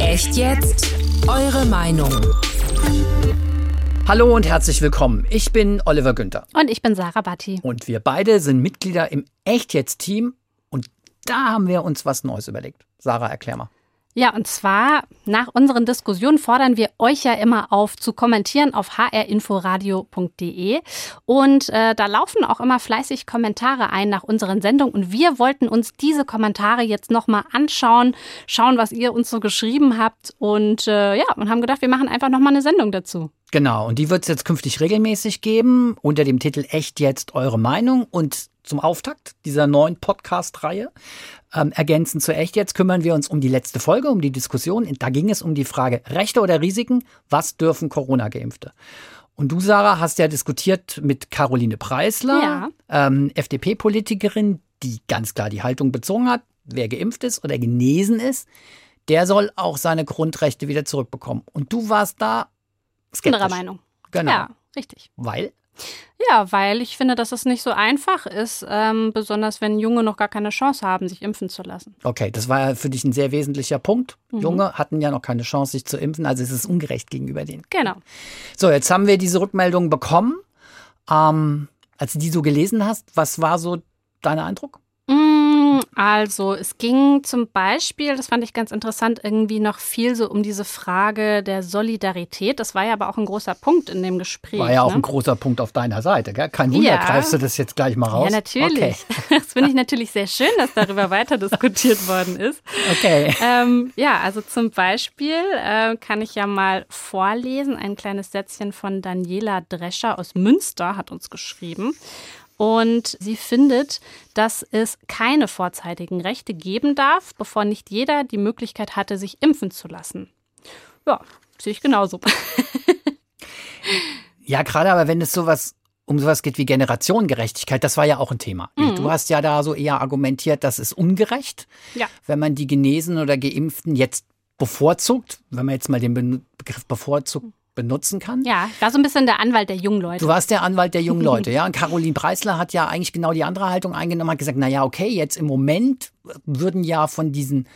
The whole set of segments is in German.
Echt jetzt? Eure Meinung. Hallo und herzlich willkommen. Ich bin Oliver Günther. Und ich bin Sarah Batti. Und wir beide sind Mitglieder im Echt jetzt Team. Und da haben wir uns was Neues überlegt. Sarah, erklär mal. Ja, und zwar nach unseren Diskussionen fordern wir euch ja immer auf zu kommentieren auf hrinforadio.de. Und äh, da laufen auch immer fleißig Kommentare ein nach unseren Sendungen. Und wir wollten uns diese Kommentare jetzt nochmal anschauen, schauen, was ihr uns so geschrieben habt. Und äh, ja, und haben gedacht, wir machen einfach nochmal eine Sendung dazu. Genau, und die wird es jetzt künftig regelmäßig geben unter dem Titel Echt jetzt eure Meinung. Und zum Auftakt dieser neuen Podcast-Reihe ähm, ergänzend zu Echt jetzt kümmern wir uns um die letzte Folge, um die Diskussion. Da ging es um die Frage Rechte oder Risiken. Was dürfen Corona-Geimpfte? Und du, Sarah, hast ja diskutiert mit Caroline Preisler, Ja. ähm, FDP-Politikerin, die ganz klar die Haltung bezogen hat, wer geimpft ist oder genesen ist, der soll auch seine Grundrechte wieder zurückbekommen. Und du warst da skeptisch. Anderer Meinung. Genau. Ja, richtig. Weil? Ja, weil ich finde, dass es nicht so einfach ist, ähm, besonders wenn Junge noch gar keine Chance haben, sich impfen zu lassen. Okay, das war ja für dich ein sehr wesentlicher Punkt. Mhm. Junge hatten ja noch keine Chance, sich zu impfen, also es ist ungerecht gegenüber denen. Genau. So, jetzt haben wir diese Rückmeldung bekommen. Ähm, als du die so gelesen hast, was war so dein Eindruck? Mm, Also, es ging zum Beispiel, das fand ich ganz interessant, irgendwie noch viel so um diese Frage der Solidarität. Das war ja aber auch ein großer Punkt in dem Gespräch. War ja auch ne? ein großer Punkt auf deiner Seite, gell? Kein Wunder, Ja. greifst du das jetzt gleich mal raus? Ja, natürlich. Okay. Das finde ich natürlich sehr schön, dass darüber weiter diskutiert worden ist. okay. Ähm, ja, also zum Beispiel äh, kann ich ja mal vorlesen. Ein kleines Sätzchen von Daniela Drescher aus Münster hat uns geschrieben. Und sie findet, dass es keine vorzeitigen Rechte geben darf, bevor nicht jeder die Möglichkeit hatte, sich impfen zu lassen. Ja, sehe ich genauso. Ja, gerade aber wenn es sowas um sowas geht wie Generationengerechtigkeit, das war ja auch ein Thema. Mhm. Du hast ja da so eher argumentiert, das ist ungerecht, Ja. wenn man die Genesen oder Geimpften jetzt bevorzugt, wenn man jetzt mal den Begriff bevorzugt benutzen kann. Ja, ich war so ein bisschen der Anwalt der jungen Leute. Du warst der Anwalt der jungen Leute, ja. Und Caroline Preisler hat ja eigentlich genau die andere Haltung eingenommen, hat gesagt, na ja, okay, jetzt im Moment würden ja von diesen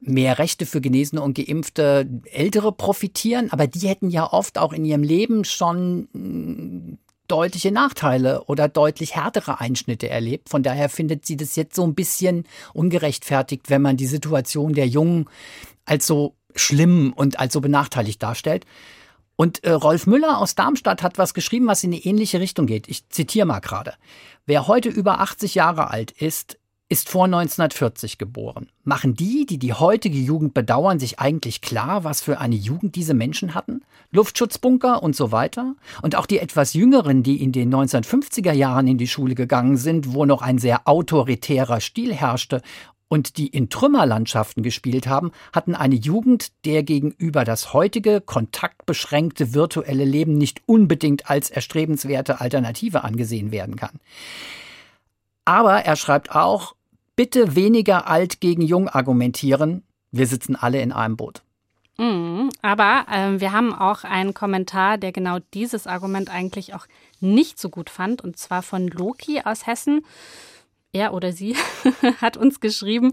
mehr Rechte für Genesene und Geimpfte Ältere profitieren, aber die hätten ja oft auch in ihrem Leben schon mm, deutliche Nachteile oder deutlich härtere Einschnitte erlebt. Von daher findet sie das jetzt so ein bisschen ungerechtfertigt, wenn man die Situation der Jungen als so schlimm und als so benachteiligt darstellt. Und äh, Rolf Müller aus Darmstadt hat was geschrieben, was in eine ähnliche Richtung geht. Ich zitiere mal gerade. Wer heute über 80 Jahre alt ist, ist vor 1940 geboren. Machen die, die die heutige Jugend bedauern, sich eigentlich klar, was für eine Jugend diese Menschen hatten? Luftschutzbunker und so weiter? Und auch die etwas jüngeren, die in den 1950er Jahren in die Schule gegangen sind, wo noch ein sehr autoritärer Stil herrschte und die in Trümmerlandschaften gespielt haben, hatten eine Jugend, der gegenüber das heutige kontaktbeschränkte virtuelle Leben nicht unbedingt als erstrebenswerte Alternative angesehen werden kann. Aber er schreibt auch, bitte weniger alt gegen jung argumentieren, wir sitzen alle in einem Boot. Mhm, aber ähm, wir haben auch einen Kommentar, der genau dieses Argument eigentlich auch nicht so gut fand, und zwar von Loki aus Hessen. Er oder sie hat uns geschrieben,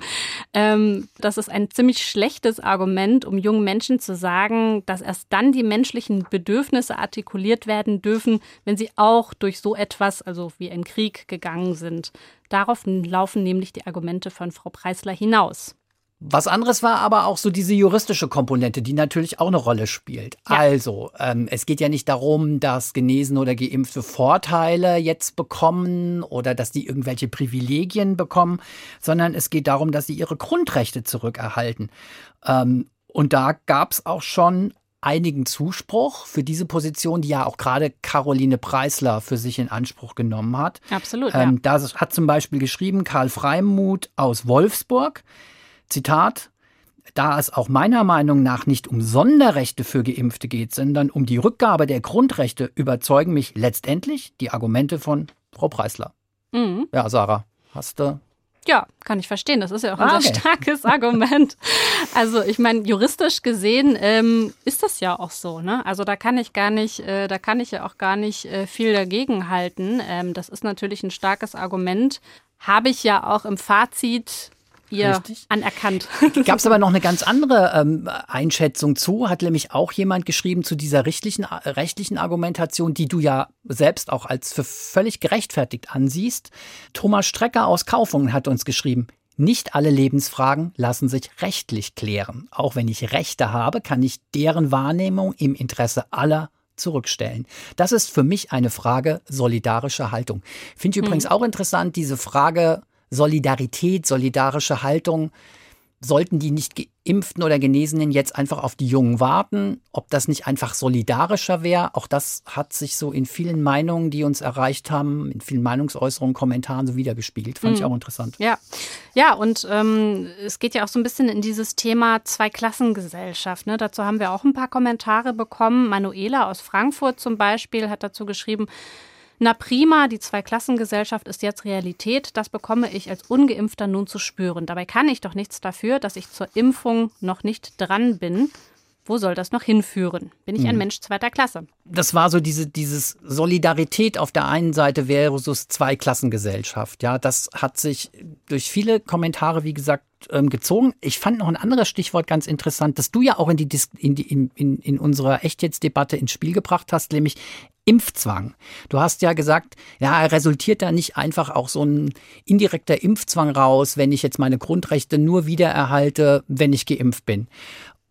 ähm, das ist ein ziemlich schlechtes Argument, um jungen Menschen zu sagen, dass erst dann die menschlichen Bedürfnisse artikuliert werden dürfen, wenn sie auch durch so etwas, also wie einen Krieg, gegangen sind. Darauf laufen nämlich die Argumente von Frau Preisler hinaus. Was anderes war aber auch so diese juristische Komponente, die natürlich auch eine Rolle spielt. Ja. Also, ähm, es geht ja nicht darum, dass Genesen oder Geimpfte Vorteile jetzt bekommen oder dass die irgendwelche Privilegien bekommen, sondern es geht darum, dass sie ihre Grundrechte zurückerhalten. Ähm, und da gab es auch schon einigen Zuspruch für diese Position, die ja auch gerade Caroline Preisler für sich in Anspruch genommen hat. Absolut, ja. Ähm, da hat zum Beispiel geschrieben Karl Freimuth aus Wolfsburg, Zitat, da es auch meiner Meinung nach nicht um Sonderrechte für Geimpfte geht, sondern um die Rückgabe der Grundrechte, überzeugen mich letztendlich die Argumente von Frau Preisler. Mhm. Ja, Sarah, hast du Ja, kann ich verstehen. Das ist ja auch Ah, ein okay. sehr starkes Argument. Also ich meine, juristisch gesehen ähm, ist das ja auch so. Ne? Also da kann ich gar nicht, äh, da kann ich ja auch gar nicht äh, viel dagegen halten. Ähm, das ist natürlich ein starkes Argument. Habe ich ja auch im Fazit ihr Richtig. anerkannt. Gab es aber noch eine ganz andere ähm, Einschätzung zu, hat nämlich auch jemand geschrieben zu dieser rechtlichen, äh, rechtlichen Argumentation, die du ja selbst auch als für völlig gerechtfertigt ansiehst. Thomas Strecker aus Kaufungen hat uns geschrieben, nicht alle Lebensfragen lassen sich rechtlich klären. Auch wenn ich Rechte habe, kann ich deren Wahrnehmung im Interesse aller zurückstellen. Das ist für mich eine Frage solidarischer Haltung. Finde ich übrigens mhm. auch interessant, diese Frage Solidarität, solidarische Haltung. Sollten die nicht geimpften oder Genesenen jetzt einfach auf die Jungen warten? Ob das nicht einfach solidarischer wäre? Auch das hat sich so in vielen Meinungen, die uns erreicht haben, in vielen Meinungsäußerungen, Kommentaren so wiedergespiegelt. Fand mhm. ich auch interessant. Ja, ja und ähm, es geht ja auch so ein bisschen in dieses Thema Zweiklassengesellschaft. Ne? Dazu haben wir auch ein paar Kommentare bekommen. Manuela aus Frankfurt zum Beispiel hat dazu geschrieben, na prima, die Zweiklassengesellschaft ist jetzt Realität. Das bekomme ich als ungeimpfter nun zu spüren. Dabei kann ich doch nichts dafür, dass ich zur Impfung noch nicht dran bin. Wo soll das noch hinführen? Bin ich ein hm. Mensch zweiter Klasse? Das war so diese dieses Solidarität auf der einen Seite versus Zweiklassengesellschaft. Ja, das hat sich durch viele Kommentare, wie gesagt, ähm, gezogen. Ich fand noch ein anderes Stichwort ganz interessant, das du ja auch in die in, die, in, in, in unserer Echtjetztdebatte ins Spiel gebracht hast, nämlich Impfzwang. Du hast ja gesagt, ja, resultiert da nicht einfach auch so ein indirekter Impfzwang raus, wenn ich jetzt meine Grundrechte nur wiedererhalte, wenn ich geimpft bin.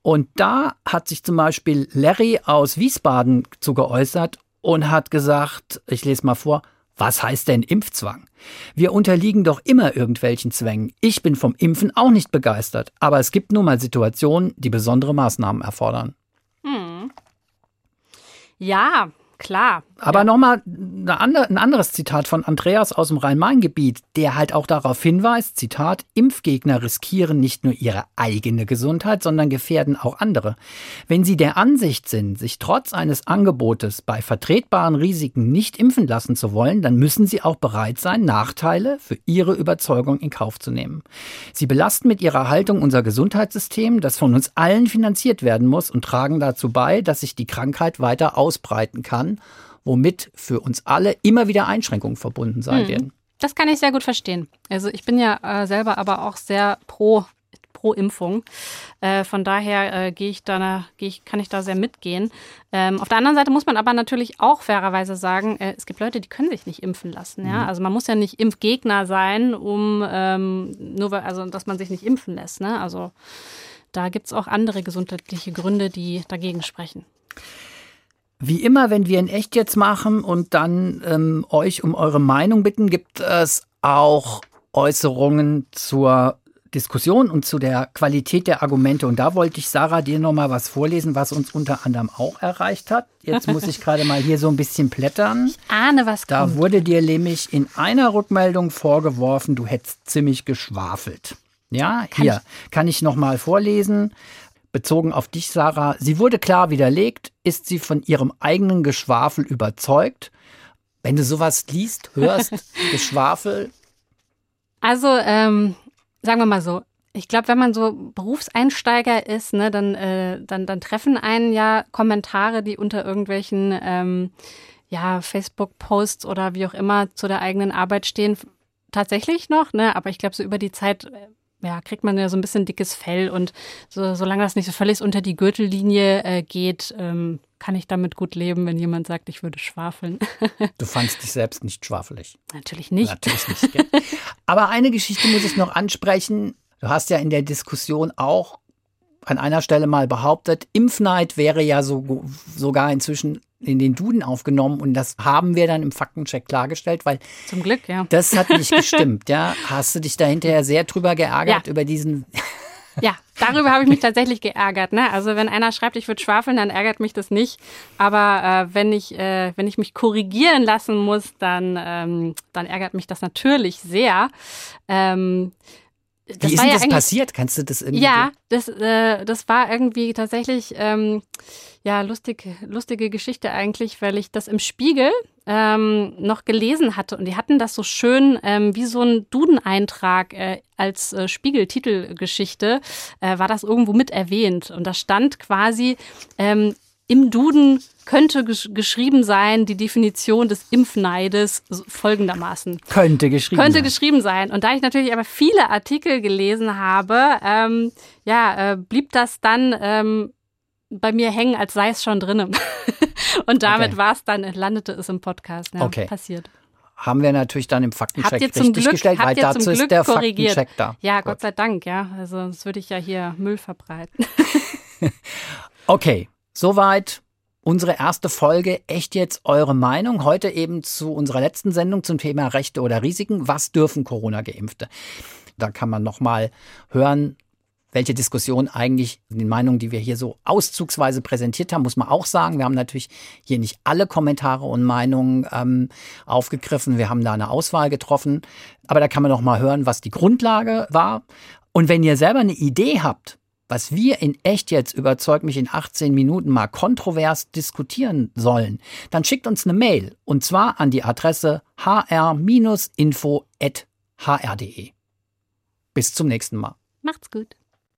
Und da hat sich zum Beispiel Larry aus Wiesbaden zu geäußert und hat gesagt, ich lese mal vor, was heißt denn Impfzwang? Wir unterliegen doch immer irgendwelchen Zwängen. Ich bin vom Impfen auch nicht begeistert, aber es gibt nun mal Situationen, die besondere Maßnahmen erfordern. Hm. Ja, Klar. Aber ja. nochmal andere, ein anderes Zitat von Andreas aus dem Rhein-Main-Gebiet, der halt auch darauf hinweist, Zitat, Impfgegner riskieren nicht nur ihre eigene Gesundheit, sondern gefährden auch andere. Wenn sie der Ansicht sind, sich trotz eines Angebotes bei vertretbaren Risiken nicht impfen lassen zu wollen, dann müssen sie auch bereit sein, Nachteile für ihre Überzeugung in Kauf zu nehmen. Sie belasten mit ihrer Haltung unser Gesundheitssystem, das von uns allen finanziert werden muss und tragen dazu bei, dass sich die Krankheit weiter ausbreiten kann kann, womit für uns alle immer wieder Einschränkungen verbunden sein hm. werden. Das kann ich sehr gut verstehen. Also ich bin ja äh, selber aber auch sehr pro pro Impfung. Äh, von daher äh, gehe ich da, geh ich, kann ich da sehr mitgehen. Ähm, auf der anderen Seite muss man aber natürlich auch fairerweise sagen, äh, es gibt Leute, die können sich nicht impfen lassen. Ja? Mhm. Also man muss ja nicht Impfgegner sein, um ähm, nur weil, also dass man sich nicht impfen lässt. Ne? Also da gibt es auch andere gesundheitliche Gründe, die dagegen sprechen. Wie immer, wenn wir in echt jetzt machen und dann ähm, euch um eure Meinung bitten, gibt es auch Äußerungen zur Diskussion und zu der Qualität der Argumente. Und da wollte ich, Sarah, dir nochmal was vorlesen, was uns unter anderem auch erreicht hat. Jetzt muss ich gerade mal hier so ein bisschen plättern. Ich ahne, was Da kommt. wurde dir nämlich in einer Rückmeldung vorgeworfen, du hättest ziemlich geschwafelt. Ja, kann hier ich? kann ich nochmal vorlesen bezogen auf dich, Sarah. Sie wurde klar widerlegt. Ist sie von ihrem eigenen Geschwafel überzeugt? Wenn du sowas liest, hörst, Geschwafel. Also, ähm, sagen wir mal so. Ich glaube, wenn man so Berufseinsteiger ist, ne, dann, äh, dann, dann treffen einen ja Kommentare, die unter irgendwelchen ähm, ja, Facebook-Posts oder wie auch immer zu der eigenen Arbeit stehen, tatsächlich noch. Ne? Aber ich glaube, so über die Zeit äh, ja, kriegt man ja so ein bisschen dickes Fell und so, solange das nicht so völlig unter die Gürtellinie äh, geht, ähm, kann ich damit gut leben, wenn jemand sagt, ich würde schwafeln. du fandst dich selbst nicht schwafelig. Natürlich nicht. Natürlich nicht. Gell? Aber eine Geschichte muss ich noch ansprechen. Du hast ja in der Diskussion auch an einer Stelle mal behauptet, Impfneid wäre ja so, sogar inzwischen in den Duden aufgenommen und das haben wir dann im Faktencheck klargestellt, weil zum Glück, ja. Das hat nicht gestimmt, ja. Hast du dich da hinterher sehr drüber geärgert ja. über diesen ja, darüber habe ich mich tatsächlich geärgert. Ne? Also wenn einer schreibt, ich würde schwafeln, dann ärgert mich das nicht. Aber äh, wenn, ich, äh, wenn ich mich korrigieren lassen muss, dann, ähm, dann ärgert mich das natürlich sehr. Ähm, das Wie ist denn ja das passiert? Kannst du das irgendwie? Ja, das, äh, das war irgendwie tatsächlich ähm, ja lustig, lustige Geschichte eigentlich, weil ich das im Spiegel ähm, noch gelesen hatte und die hatten das so schön ähm, wie so ein Duden-Eintrag äh, als äh, Spiegel-Titelgeschichte äh, war das irgendwo mit erwähnt und da stand quasi ähm, im Duden könnte gesch geschrieben sein, die Definition des Impfneides folgendermaßen. Könnte geschrieben könnte sein. geschrieben sein. Und da ich natürlich aber viele Artikel gelesen habe, ähm, ja, äh, blieb das dann ähm, bei mir hängen, als sei es schon drinnen. Und damit Okay. war es dann, landete es im Podcast. Ja, Okay. Passiert. Haben wir natürlich dann im Faktencheck richtig Glück, gestellt, weil dazu zum ist der korrigiert. Faktencheck da. Ja, Gut. Gott sei Dank, ja. Also sonst würde ich ja hier Müll verbreiten. Okay, soweit unsere erste Folge. Echt jetzt eure Meinung? Heute eben zu unserer letzten Sendung zum Thema Rechte oder Risiken. Was dürfen Corona-Geimpfte? Da kann man nochmal hören, welche Diskussion eigentlich die Meinungen, die wir hier so auszugsweise präsentiert haben, muss man auch sagen. Wir haben natürlich hier nicht alle Kommentare und Meinungen ähm, aufgegriffen. Wir haben da eine Auswahl getroffen. Aber da kann man noch mal hören, was die Grundlage war. Und wenn ihr selber eine Idee habt, was wir in echt jetzt überzeugt mich in 18 Minuten mal kontrovers diskutieren sollen, dann schickt uns eine Mail und zwar an die Adresse hr-info@hr.de. Bis zum nächsten Mal. Macht's gut.